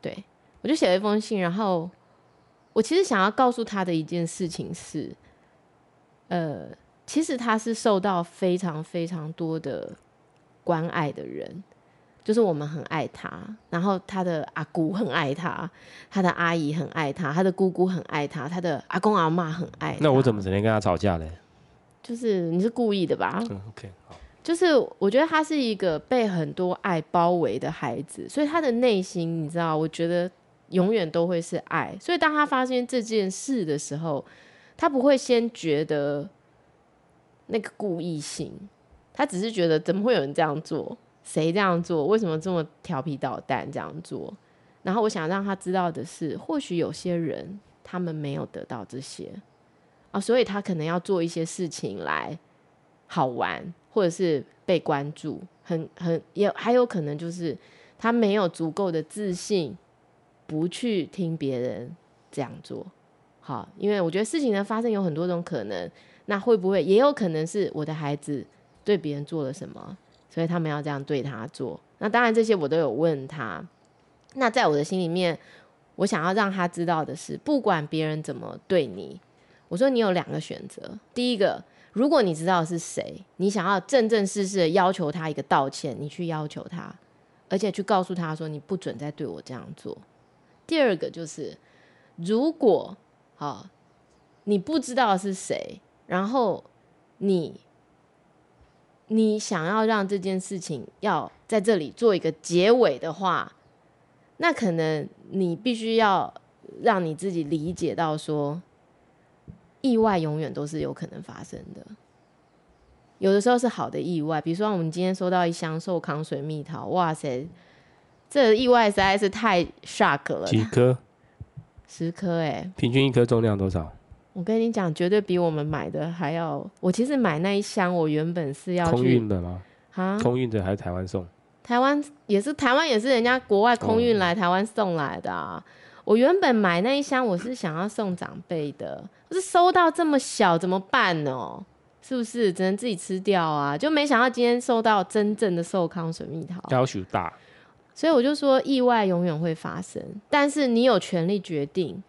B: 对，我就写了一封信。然后我其实想要告诉他的一件事情是，呃。”其实他是受到非常非常多的关爱的人，就是我们很爱他，然后他的阿姑很爱他，他的阿姨很爱他，他的姑姑很爱他，他的阿公阿妈很爱他。
C: 那我怎么整天跟他吵架嘞？
B: 就是你是故意的吧？
C: 嗯，OK，好。
B: 就是我觉得他是一个被很多爱包围的孩子，所以他的内心你知道，我觉得永远都会是爱。所以当他发现这件事的时候，他不会先觉得那个故意性，他只是觉得怎么会有人这样做。谁这样做？为什么这么调皮捣蛋这样做？然后我想让他知道的是，或许有些人他们没有得到这些啊，所以他可能要做一些事情来好玩，或者是被关注，很很也还有可能就是他没有足够的自信，不去听别人这样做。好，因为我觉得事情的发生有很多种可能，那会不会也有可能是我的孩子对别人做了什么？所以他们要这样对他做，那当然这些我都有问他。那在我的心里面，我想要让他知道的是，不管别人怎么对你，我说你有两个选择。第一个，如果你知道是谁，你想要正正式式的要求他一个道歉，你去要求他，而且去告诉他说你不准再对我这样做。第二个就是，如果好，你不知道是谁，然后你。你想要让这件事情要在这里做一个结尾的话，那可能你必须要让你自己理解到说，意外永远都是有可能发生的。有的时候是好的意外，比如说我们今天收到一箱寿康水蜜桃，哇塞，这个意外实在是太 shock 了。
C: 几颗？
B: 十颗哎。
C: 平均一颗重量多少？
B: 我跟你讲，绝对比我们买的还要。我其实买那一箱，我原本是要去
C: 空运的吗？
B: 啊，
C: 空运的还是台湾送？
B: 台湾也是，台湾也是人家国外空运来台湾送来的啊。哦。我原本买那一箱，我是想要送长辈的，可是收到这么小怎么办呢？是不是只能自己吃掉啊？就没想到今天收到真正的寿康水蜜桃，
C: 要求大。
B: 所以我就说，意外永远会发生，但是你有权利决定。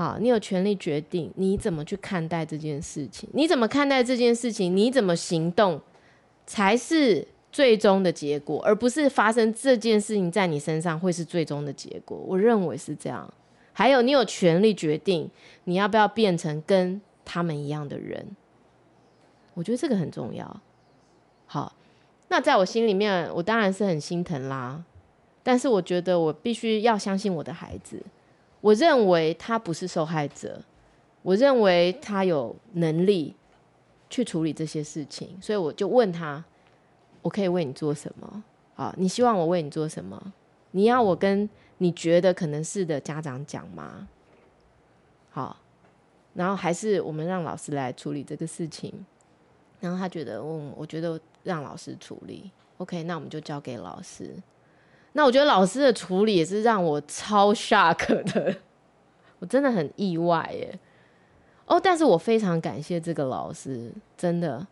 B: 好，你有权利决定你怎么去看待这件事情，你怎么看待这件事情，你怎么行动才是最终的结果，而不是发生这件事情在你身上会是最终的结果。我认为是这样。还有，你有权利决定你要不要变成跟他们一样的人。我觉得这个很重要。好，那在我心里面，我当然是很心疼啦，但是我觉得我必须要相信我的孩子。我认为他不是受害者，我认为他有能力去处理这些事情，所以我就问他：“我可以为你做什么？啊，你希望我为你做什么？你要我跟你觉得可能是的家长讲吗？好，然后还是我们让老师来处理这个事情。然后他觉得，嗯，我觉得让老师处理，OK，那我们就交给老师。”那我觉得老师的处理也是让我超 shock 的，我真的很意外耶。哦，但是我非常感谢这个老师，真的，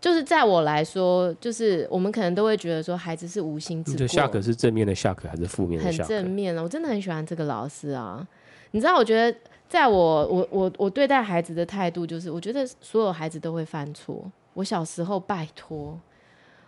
B: 就是在我来说，就是我们可能都会觉得说孩子是无心之过。你的
C: shock 是正面的 shock 还是负面的？
B: 很正面啊，我真的很喜欢这个老师啊。你知道，我觉得在我我我我对待孩子的态度，就是我觉得所有孩子都会犯错。我小时候拜托，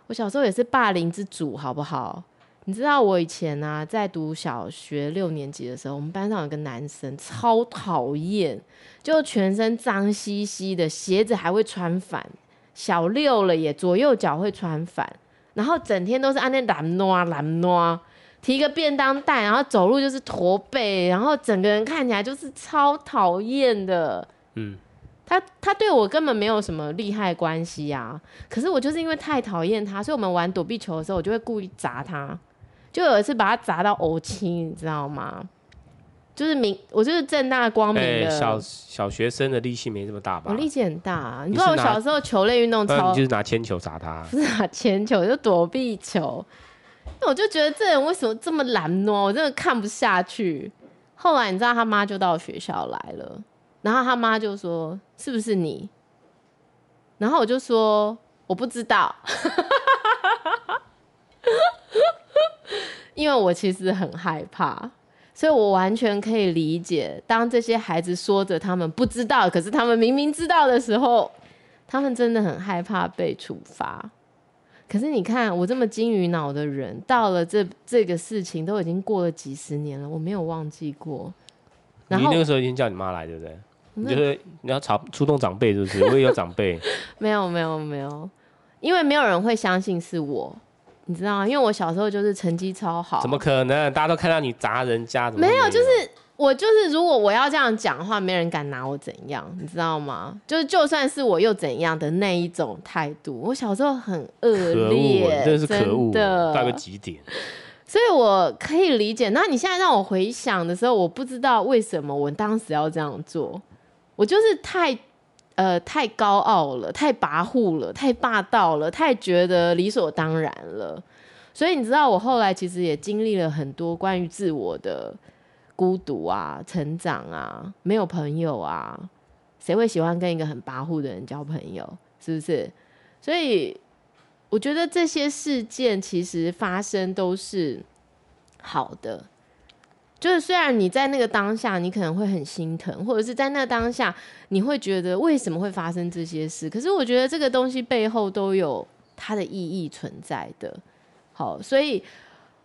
B: 我小时候也是霸凌之主，好不好？你知道我以前啊，在读小学六年级的时候，我们班上有个男生超讨厌，就全身脏兮兮的，鞋子还会穿反，小六了也左右脚会穿反，然后整天都是按那懒惰懒惰，提个便当袋，然后走路就是驼背，然后整个人看起来就是超讨厌的。嗯，他他对我根本没有什么利害关系啊，可是我就是因为太讨厌他，所以我们玩躲避球的时候，我就会故意砸他。就有一次把他砸到呕青，你知道吗？就是明，我就是正大光明的。
C: 欸、小小学生的力气没这么大吧？
B: 我力气很大啊！你知道我小时候球类运动超，
C: 你就是拿铅球砸他？*laughs*
B: 不是拿铅球，就躲避球。那我就觉得这人为什么这么懒惰？我真的看不下去。后来你知道他妈就到学校来了，然后他妈就说：“是不是你？”然后我就说：“我不知道。*laughs* ”因为我其实很害怕，所以我完全可以理解，当这些孩子说着他们不知道，可是他们明明知道的时候，他们真的很害怕被处罚。可是你看，我这么金鱼脑的人，到了这这个事情都已经过了几十年了，我没有忘记过。然后
C: 你那个时候已经叫你妈来，对不对？你就是你要吵出动长辈，是不是？我也有长辈。*laughs*
B: 没有没有没有，因为没有人会相信是我，你知道吗？因为我小时候就是成绩超好。
C: 怎么可能？大家都看到你砸人家，怎么
B: 没有？就是。我就是，如果我要这样讲的话，没人敢拿我怎样，你知道吗？就是就算是我又怎样的那一种态度，我小时候很恶劣，
C: 真的是可恶的，到个极点。*laughs*
B: 所以我可以理解。那你现在让我回想的时候，我不知道为什么我当时要这样做，我就是太呃太高傲了，太跋扈了，太霸道了，太觉得理所当然了。所以你知道，我后来其实也经历了很多关于自我的。孤独啊，成长啊，没有朋友啊，谁会喜欢跟一个很跋扈的人交朋友？是不是？所以我觉得这些事件其实发生都是好的。就是虽然你在那个当下，你可能会很心疼，或者是在那个当下，你会觉得为什么会发生这些事？可是我觉得这个东西背后都有它的意义存在的。好，所以。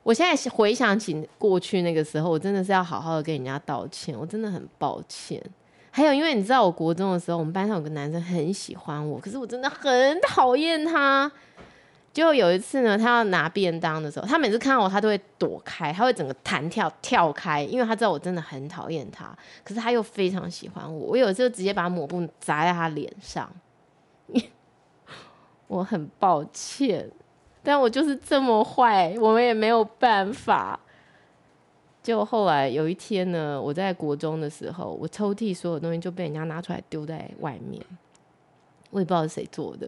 B: 我现在回想起过去那个时候，我真的是要好好的跟人家道歉，我真的很抱歉。还有，因为你知道，我国中的时候，我们班上有个男生很喜欢我，可是我真的很讨厌他。就有一次呢，他要拿便当的时候，他每次看到我，他都会躲开，他会整个弹跳跳开，因为他知道我真的很讨厌他。可是他又非常喜欢我，我有时候直接把抹布砸在他脸上，我很抱歉。但我就是这么坏，我们也没有办法。就后来有一天呢，我在国中的时候，我抽屉所有东西就被人家拿出来丢在外面，我也不知道是谁做的。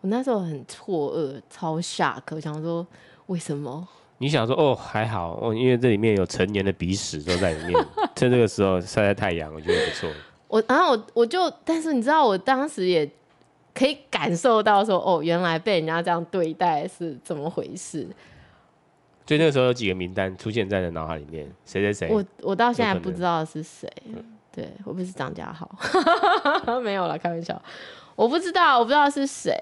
B: 我那时候很错愕，超 shock，想说为什么？
C: 你想说哦，还好哦，因为这里面有成年的鼻屎都在里面，趁这个时候晒晒太阳，我觉得不错。*laughs*
B: 我然后我我就，但是你知道，我当时也。可以感受到说，哦，原来被人家这样对待是怎么回事？
C: 所以那个时候有几个名单出现在你脑海里面，谁谁谁？
B: 我我到现在不知道是谁。对，我不是张家豪，*laughs* 没有了，开玩笑。我不知道，我不知道是谁。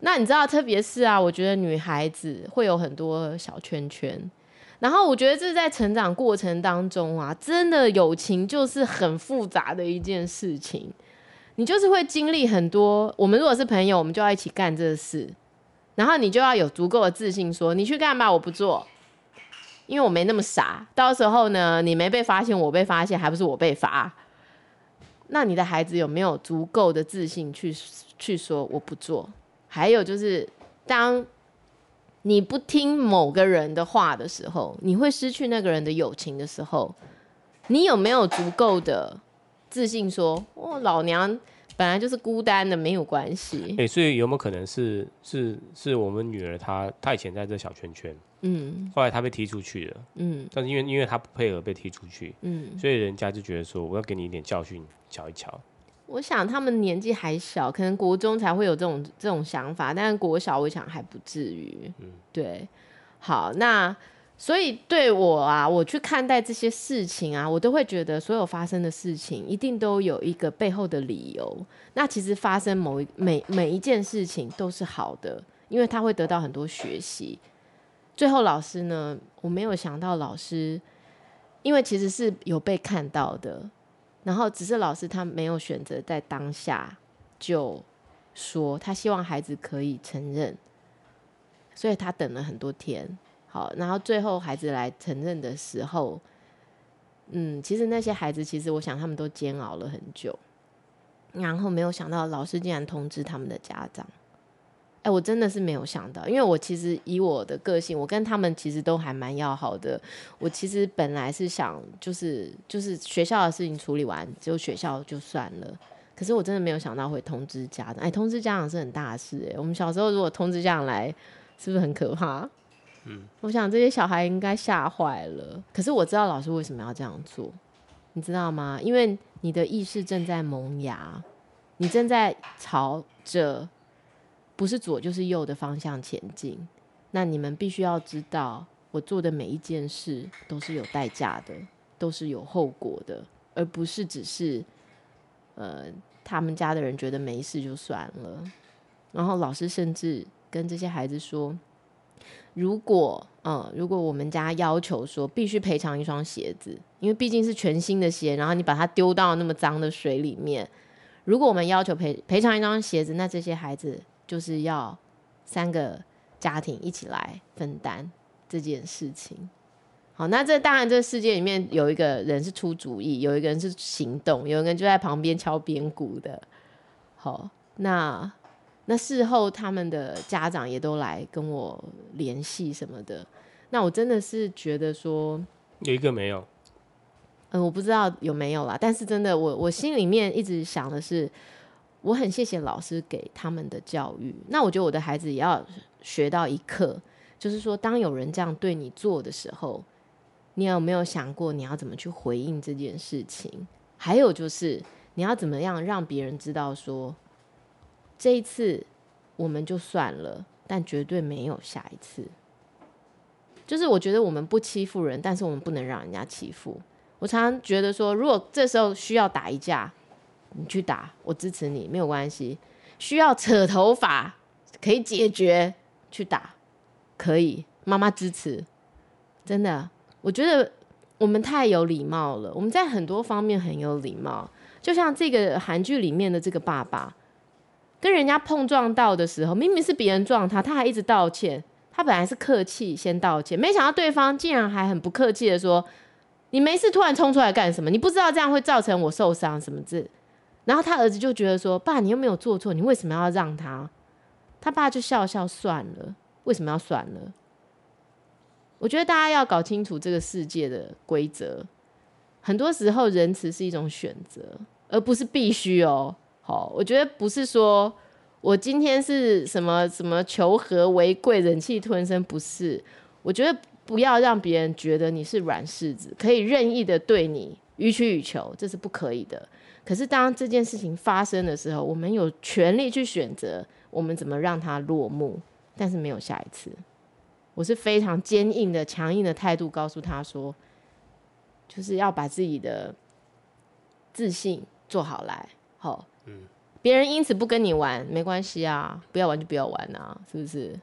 B: 那你知道，特别是啊，我觉得女孩子会有很多小圈圈，然后我觉得这是在成长过程当中啊，真的友情就是很复杂的一件事情。你就是会经历很多。我们如果是朋友，我们就要一起干这事，然后你就要有足够的自信，说你去干吧，我不做，因为我没那么傻。到时候呢，你没被发现，我被发现，还不是我被罚？那你的孩子有没有足够的自信去去说我不做？还有就是，当你不听某个人的话的时候，你会失去那个人的友情的时候，你有没有足够的？自信说：“哦，老娘本来就是孤单的，没有关系。”哎、
C: 所以有没有可能是是是我们女儿她她以前在这小圈圈，嗯，后来他被踢出去了，嗯，但是因为因为他不配合被踢出去，嗯，所以人家就觉得说我要给你一点教训，瞧一瞧。
B: 我想他们年纪还小，可能国中才会有这种这种想法，但是国小我想还不至于，嗯，对。好，那。所以对我啊，我去看待这些事情啊，我都会觉得所有发生的事情一定都有一个背后的理由。那其实发生某一每每一件事情都是好的，因为他会得到很多学习。最后老师呢，我没有想到老师，因为其实是有被看到的，然后只是老师他没有选择在当下就说他希望孩子可以承认，所以他等了很多天。好，然后最后孩子来承认的时候，嗯，其实那些孩子，其实我想他们都煎熬了很久，然后没有想到老师竟然通知他们的家长。哎，我真的是没有想到，因为我其实以我的个性，我跟他们其实都还蛮要好的。我其实本来是想，就是就是学校的事情处理完，就学校就算了。可是我真的没有想到会通知家长。哎，通知家长是很大的事。哎，我们小时候如果通知家长来，是不是很可怕？嗯，我想这些小孩应该吓坏了。可是我知道老师为什么要这样做，你知道吗？因为你的意识正在萌芽，你正在朝着不是左就是右的方向前进。那你们必须要知道，我做的每一件事都是有代价的，都是有后果的，而不是只是呃他们家的人觉得没事就算了。然后老师甚至跟这些孩子说，如果嗯，如果我们家要求说必须赔偿一双鞋子，因为毕竟是全新的鞋，然后你把它丢到那么脏的水里面，如果我们要求赔赔偿一双鞋子，那这些孩子就是要三个家庭一起来分担这件事情。好，那这当然，这个世界里面有一个人是出主意，有一个人是行动，有一个人就在旁边敲边鼓的。好，那那事后他们的家长也都来跟我联系什么的。那我真的是觉得说，
C: 有一个没有，
B: 嗯，我不知道有没有啦。但是真的，我我心里面一直想的是，我很谢谢老师给他们的教育。那我觉得我的孩子也要学到一课，就是说，当有人这样对你做的时候。你有没有想过你要怎么去回应这件事情？还有就是你要怎么样让别人知道说，这一次我们就算了，但绝对没有下一次。就是我觉得我们不欺负人，但是我们不能让人家欺负。我常常觉得说，如果这时候需要打一架，你去打，我支持你，没有关系。需要扯头发可以解决，去打可以，妈妈支持，真的。我觉得我们太有礼貌了，我们在很多方面很有礼貌。就像这个韩剧里面的这个爸爸，跟人家碰撞到的时候，明明是别人撞他，他还一直道歉。他本来是客气先道歉，没想到对方竟然还很不客气的说：“你没事突然冲出来干什么？你不知道这样会造成我受伤什么字？”然后他儿子就觉得说：“爸，你又没有做错，你为什么要让他？”他爸就笑笑算了，为什么要算了？我觉得大家要搞清楚这个世界的规则。很多时候，仁慈是一种选择，而不是必须哦。好，我觉得不是说我今天是什么什么求和为贵、忍气吞声，不是。我觉得不要让别人觉得你是软柿子，可以任意的对你予取予求，这是不可以的。可是当这件事情发生的时候，我们有权利去选择我们怎么让它落幕，但是没有下一次。我是非常坚硬的、强硬的态度，告诉他说，就是要把自己的自信做好来，好，嗯，别人因此不跟你玩没关系啊，不要玩就不要玩啊，是不是？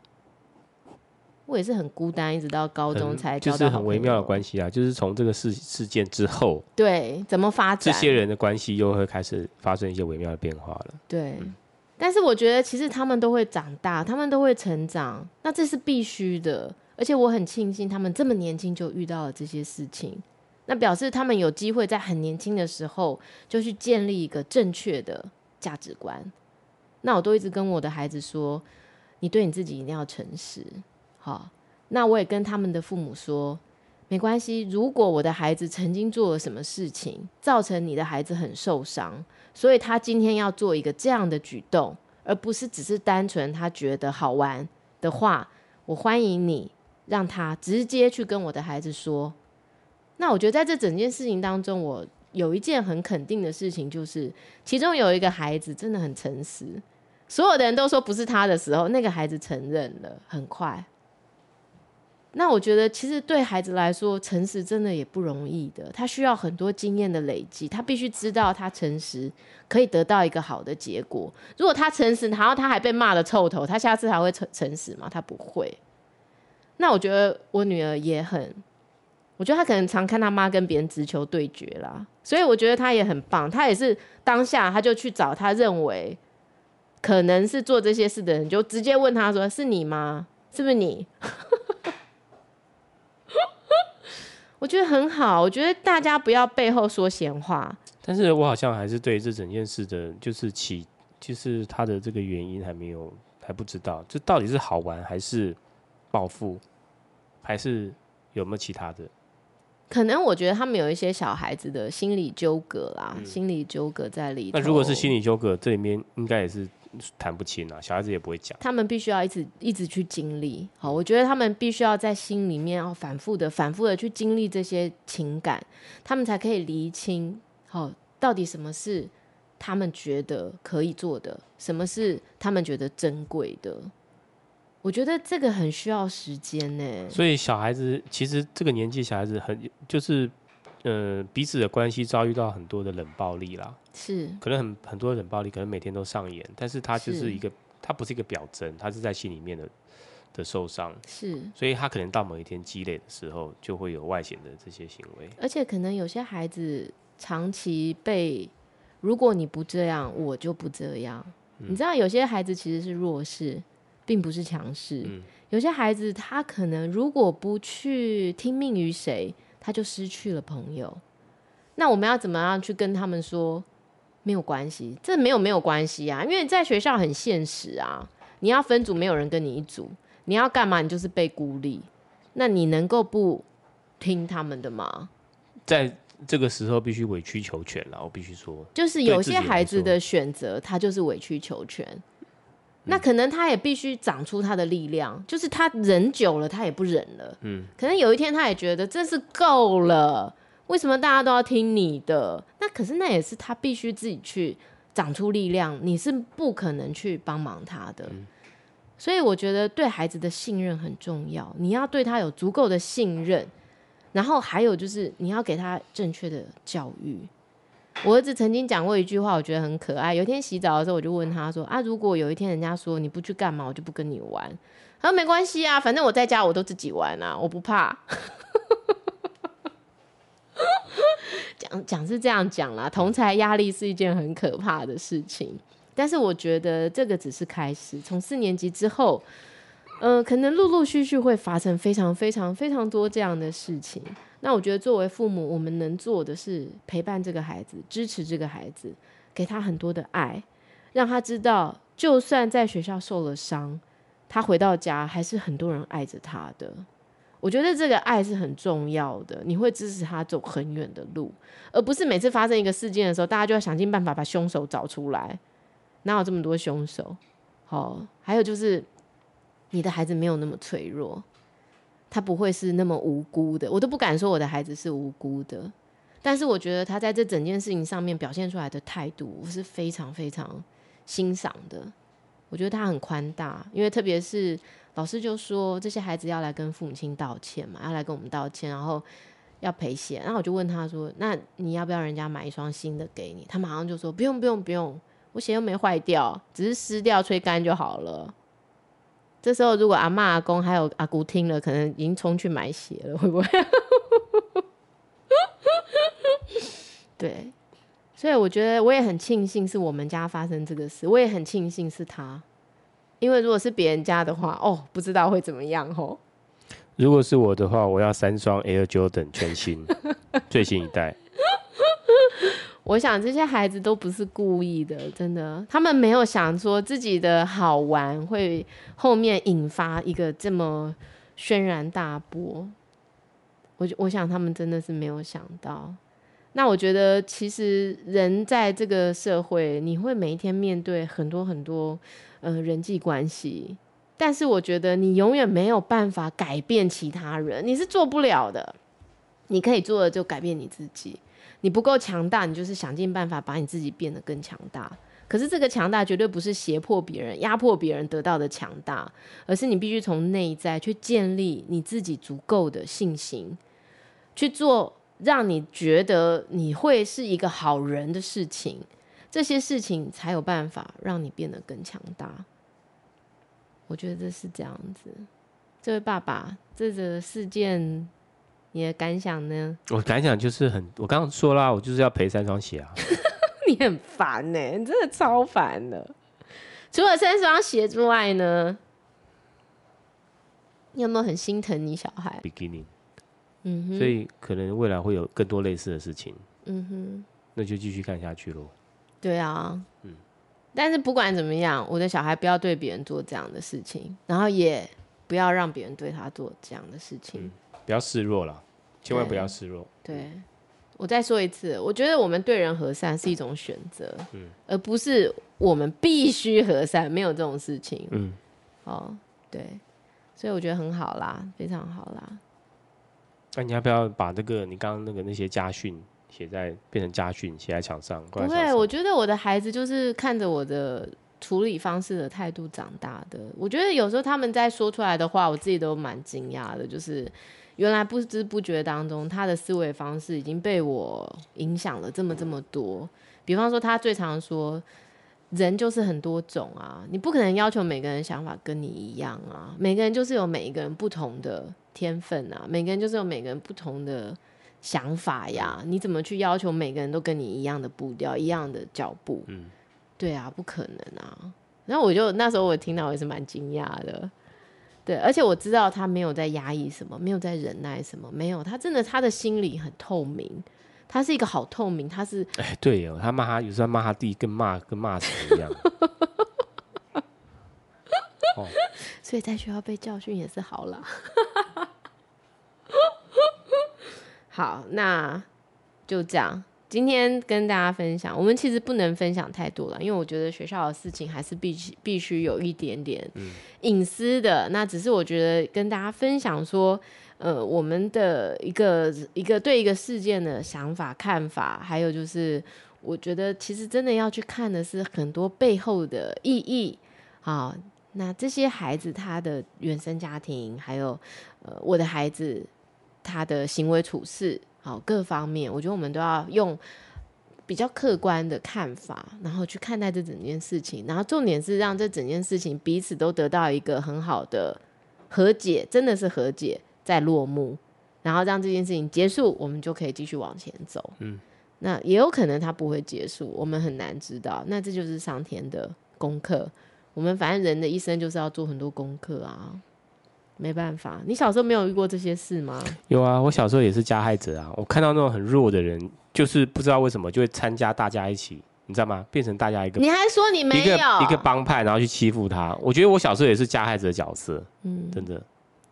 B: 我也是很孤单，一直到高中才
C: 就是很微妙的关系啊，就是从这个事事件之后，
B: 对，怎么发展，
C: 这些人的关系又会开始发生一些微妙的变化了，
B: 对。嗯但是我觉得，其实他们都会长大，他们都会成长，那这是必须的。而且我很庆幸他们这么年轻就遇到了这些事情，那表示他们有机会在很年轻的时候就去建立一个正确的价值观。那我都一直跟我的孩子说，你对你自己一定要诚实。好，那我也跟他们的父母说，没关系，如果我的孩子曾经做了什么事情，造成你的孩子很受伤。所以他今天要做一个这样的举动，而不是只是单纯他觉得好玩的话，我欢迎你让他直接去跟我的孩子说。那我觉得在这整件事情当中，我有一件很肯定的事情，就是其中有一个孩子真的很诚实，所有的人都说不是他的时候，那个孩子承认了，很快。那我觉得，其实对孩子来说，诚实真的也不容易的。他需要很多经验的累积，他必须知道他诚实可以得到一个好的结果。如果他诚实，然后他还被骂得臭头，他下次还会诚诚实吗？他不会。那我觉得我女儿也很，我觉得她可能常看他妈跟别人直球对决啦，所以我觉得她也很棒。她也是当下，她就去找他认为可能是做这些事的人，就直接问他说：“是你吗？是不是你？” *laughs* 我觉得很好，我觉得大家不要背后说闲话。
C: 但是我好像还是对这整件事的，就是起，就是他的这个原因还没有还不知道，这到底是好玩还是报复，还是有没有其他的？
B: 可能我觉得他们有一些小孩子的心理纠葛啦，嗯、心理纠葛在里头。
C: 那如果是心理纠葛，这里面应该也是。谈不清啊，小孩子也不会讲。
B: 他们必须要一直一直去经历。好，我觉得他们必须要在心里面要反复的、反复的去经历这些情感，他们才可以厘清，好，到底什么是他们觉得可以做的，什么是他们觉得珍贵的。我觉得这个很需要时间呢。
C: 所以小孩子其实这个年纪，小孩子很就是。呃，彼此的关系遭遇到很多的冷暴力啦，
B: 是，
C: 可能很很多冷暴力，可能每天都上演，但是他就是一个它不是一个表征，它是在心里面的的受伤。
B: 是，
C: 所以他可能到某一天积累的时候，就会有外显的这些行为。
B: 而且可能有些孩子长期被，如果你不这样，我就不这样。嗯、你知道，有些孩子其实是弱势，并不是强势。嗯、有些孩子他可能如果不去听命于谁，他就失去了朋友。那我们要怎么样去跟他们说？没有关系，这没有没有关系啊，因为在学校很现实啊。你要分组，没有人跟你一组，你要干嘛？你就是被孤立。那你能够不听他们的吗？
C: 在这个时候，必须委曲求全了。我必须说，
B: 就是有些孩子的选择，他就是委曲求全。那可能他也必须长出他的力量，就是他忍久了，他也不忍了。嗯，可能有一天他也觉得这是够了。为什么大家都要听你的？那可是那也是他必须自己去长出力量，你是不可能去帮忙他的。嗯、所以我觉得对孩子的信任很重要，你要对他有足够的信任，然后还有就是你要给他正确的教育。我儿子曾经讲过一句话，我觉得很可爱。有一天洗澡的时候，我就问他说：“啊，如果有一天人家说你不去干嘛，我就不跟你玩。”他说：“没关系啊，反正我在家我都自己玩啊，我不怕。*laughs* ”讲讲是这样讲啦，同侪压力是一件很可怕的事情。但是我觉得这个只是开始，从四年级之后，嗯、呃，可能陆陆续续会发生非常非常非常多这样的事情。那我觉得作为父母，我们能做的是陪伴这个孩子，支持这个孩子，给他很多的爱，让他知道，就算在学校受了伤，他回到家还是很多人爱着他的。我觉得这个爱是很重要的，你会支持他走很远的路，而不是每次发生一个事件的时候，大家就要想尽办法把凶手找出来。哪有这么多凶手？好，还有就是你的孩子没有那么脆弱，他不会是那么无辜的。我都不敢说我的孩子是无辜的，但是我觉得他在这整件事情上面表现出来的态度，我是非常非常欣赏的。我觉得他很宽大，因为特别是。老师就说这些孩子要来跟父母亲道歉嘛，要来跟我们道歉，然后要赔钱。然后我就问他说：“那你要不要人家买一双新的给你？”他马上就说：“不用，不用，不用，我鞋又没坏掉，只是湿掉，吹干就好了。”这时候如果阿嬷、阿公还有阿姑听了，可能已经冲去买鞋了，会不会？*laughs* 对，所以我觉得我也很庆幸是我们家发生这个事，我也很庆幸是他。因为如果是别人家的话，哦，不知道会怎么样哦。
C: 如果是我的话，我要三双 Air Jordan 全新，最新一代。
B: 我想这些孩子都不是故意的，真的，他们没有想说自己的好玩会后面引发一个这么轩然大波。我我想他们真的是没有想到。那我觉得，其实人在这个社会，你会每一天面对很多很多。呃，人际关系，但是我觉得你永远没有办法改变其他人，你是做不了的。你可以做的就改变你自己。你不够强大，你就是想尽办法把你自己变得更强大。可是这个强大绝对不是胁迫别人、压迫别人得到的强大，而是你必须从内在去建立你自己足够的信心，去做让你觉得你会是一个好人的事情。这些事情才有办法让你变得更强大。我觉得这是这样子。这位爸爸，这个事件你的感想呢？
C: 我感想就是很，我刚刚说啦，我就是要赔三双鞋啊。*laughs*
B: 你很烦呢、欸，你真的超烦的。除了三双鞋之外呢，你有没有很心疼你小孩
C: ？Beginning，嗯哼，所以可能未来会有更多类似的事情。嗯哼，那就继续看下去喽。
B: 对啊，嗯，但是不管怎么样，我的小孩不要对别人做这样的事情，然后也不要让别人对他做这样的事情，嗯，
C: 不要示弱了，千万不要示弱。
B: 对，对，我再说一次，我觉得我们对人和善是一种选择，嗯，而不是我们必须和善，没有这种事情，嗯，哦，对，所以我觉得很好啦，非常好啦。
C: 那你要不要把这个你刚刚那个那些家训？写在变成家训，写在墙上。
B: 不会，我觉得我的孩子就是看着我的处理方式的态度长大的。我觉得有时候他们在说出来的话，我自己都蛮惊讶的。就是原来不知不觉当中，他的思维方式已经被我影响了这么这么多。比方说，他最常说：“人就是很多种啊，你不可能要求每个人想法跟你一样啊。每个人就是有每一个人不同的天分啊，每个人就是有每个人不同的想法呀。你怎么去要求每个人都跟你一样的步调、一样的脚步？嗯，对啊，不可能啊。然后我就那时候我听到我也是蛮惊讶的，对，而且我知道他没有在压抑什么，没有在忍耐什么，没有，他真的他的心里很透明。他是一个好透明，他是
C: 哎，对哦，他骂他有时候骂他弟，跟骂跟骂谁一样。*laughs*
B: 哦，所以在学校被教训也是好了。*laughs* 好，那就这样。今天跟大家分享，我们其实不能分享太多了，因为我觉得学校的事情还是必须必须有一点点隐私的。嗯。那只是我觉得跟大家分享说。呃，我们的一个一个对一个事件的想法、看法，还有就是，我觉得其实真的要去看的是很多背后的意义。好，那这些孩子他的原生家庭，还有呃我的孩子他的行为处事，好各方面，我觉得我们都要用比较客观的看法，然后去看待这整件事情。然后重点是让这整件事情彼此都得到一个很好的和解，真的是和解。在落幕，然后让这件事情结束，我们就可以继续往前走。嗯，那也有可能它不会结束，我们很难知道。那这就是上天的功课。我们反正人的一生就是要做很多功课啊，没办法。你小时候没有遇过这些事吗？
C: 有啊，我小时候也是加害者啊。我看到那种很弱的人，就是不知道为什么就会参加大家一起，你知道吗？变成大家一个。
B: 你还说你没有
C: 一个帮派，然后去欺负他。我觉得我小时候也是加害者的角色。嗯，真的。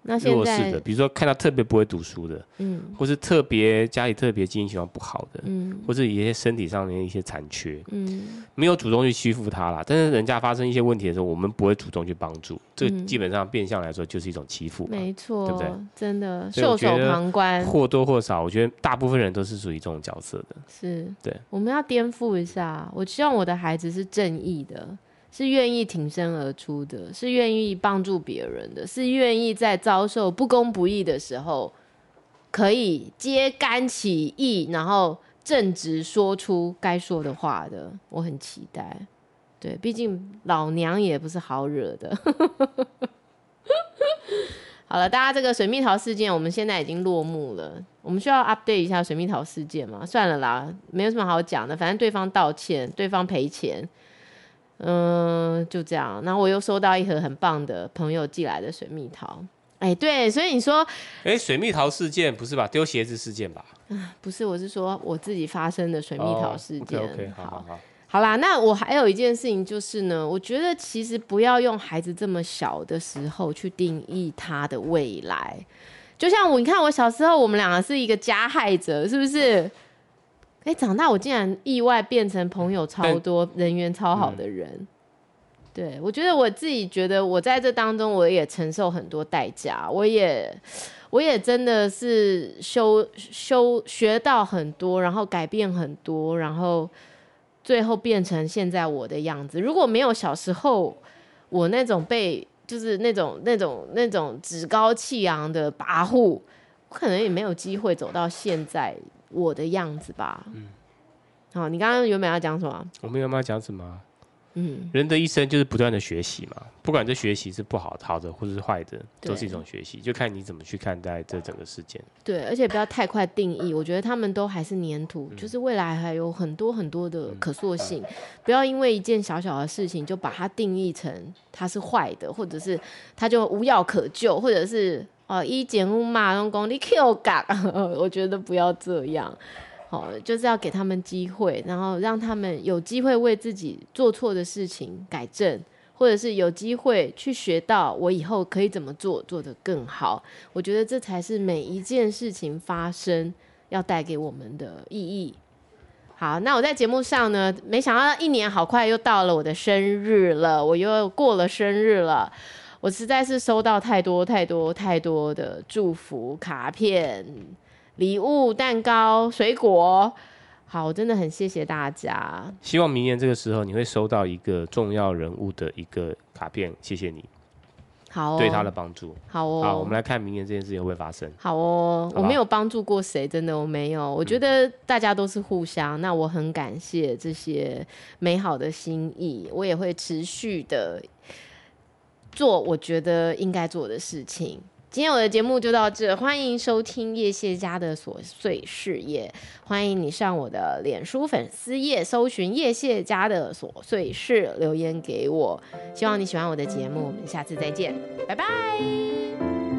B: 那现在
C: 弱势的，比如说看到特别不会读书的，嗯，或是特别家里特别经济情况不好的，嗯，或是一些身体上面的一些残缺，嗯，没有主动去欺负他啦，但是人家发生一些问题的时候，我们不会主动去帮助，这个基本上变相来说就是一种欺负，
B: 没错，
C: 对不对？
B: 真的袖手旁观，
C: 或多或少，我觉得大部分人都是属于这种角色的，
B: 是。
C: 对。
B: 我们要颠覆一下，我希望我的孩子是正义的。是愿意挺身而出的，是愿意帮助别人的，是愿意在遭受不公不义的时候，可以揭竿起义，然后正直说出该说的话的。我很期待，对，毕竟老娘也不是好惹的。*laughs* 好了，大家这个水蜜桃事件，我们现在已经落幕了。我们需要 update 一下水蜜桃事件吗？算了啦，没有什么好讲的，反正对方道歉，对方赔钱。嗯，就这样。然后我又收到一盒很棒的朋友寄来的水蜜桃。哎，对，所以你说，
C: 哎，水蜜桃事件不是吧？丢鞋子事件吧？
B: 啊，不是，我是说我自己发生的水蜜桃事件。
C: Oh, OK，, okay 好，好，好，好，
B: 好啦。那我还有一件事情就是呢，我觉得其实不要用孩子这么小的时候去定义他的未来。就像我，你看我小时候，我们两个是一个加害者，是不是？哎，长大我竟然意外变成朋友超多、人缘超好的人。嗯、对，我觉得我自己觉得我在这当中我也承受很多代价，我也我也真的是修修学到很多，然后改变很多，然后最后变成现在我的样子。如果没有小时候我那种被就是那种那种那种趾高气扬的跋扈，我可能也没有机会走到现在。我的样子吧，嗯，好，你刚刚原本要讲什么？
C: 我们原本要讲什么？嗯，人的一生就是不断的学习嘛，不管这学习是不好、好的或者是坏的，都是一种学习，就看你怎么去看待这整个事件。
B: 对，而且不要太快定义，我觉得他们都还是粘土，嗯，就是未来还有很多很多的可塑性，嗯，不要因为一件小小的事情就把它定义成它是坏的，或者是它就无药可救，或者是。哦，一剪五马龙功，你 Q 嘎，*laughs* 我觉得不要这样，好，就是要给他们机会，然后让他们有机会为自己做错的事情改正，或者是有机会去学到我以后可以怎么做，做得更好。我觉得这才是每一件事情发生要带给我们的意义。好，那我在节目上呢，没想到一年好快又到了我的生日了，我又过了生日了。我实在是收到太多太多太多的祝福卡片、礼物、蛋糕、水果，好，我真的很谢谢大家。
C: 希望明年这个时候你会收到一个重要人物的一个卡片，谢谢你。
B: 好、哦，
C: 对他的帮助。
B: 好哦，
C: 好，我们来看明年这件事情会不会发生。
B: 好哦，我没有帮助过谁，真的我没有。我觉得大家都是互相，嗯、那我很感谢这些美好的心意，我也会持续的做我觉得应该做的事情。今天我的节目就到这，欢迎收听叶谢家的琐碎事业，欢迎你上我的脸书粉丝页搜寻叶谢家的琐碎事，留言给我。希望你喜欢我的节目，我们下次再见，拜拜。